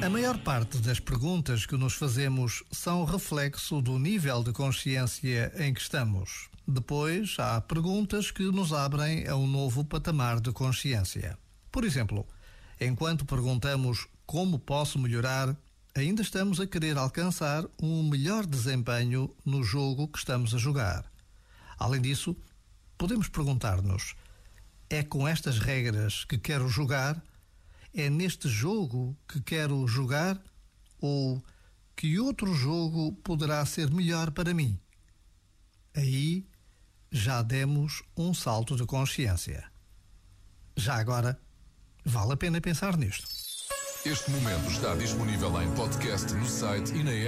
A maior parte das perguntas que nos fazemos são reflexo do nível de consciência em que estamos. Depois, há perguntas que nos abrem a um novo patamar de consciência. Por exemplo, enquanto perguntamos como posso melhorar, ainda estamos a querer alcançar um melhor desempenho no jogo que estamos a jogar. Além disso, podemos perguntar-nos: é com estas regras que quero jogar? É neste jogo que quero jogar ou que outro jogo poderá ser melhor para mim? Aí já demos um salto de consciência. Já agora, vale a pena pensar nisto. Este momento está disponível em podcast no site e na app.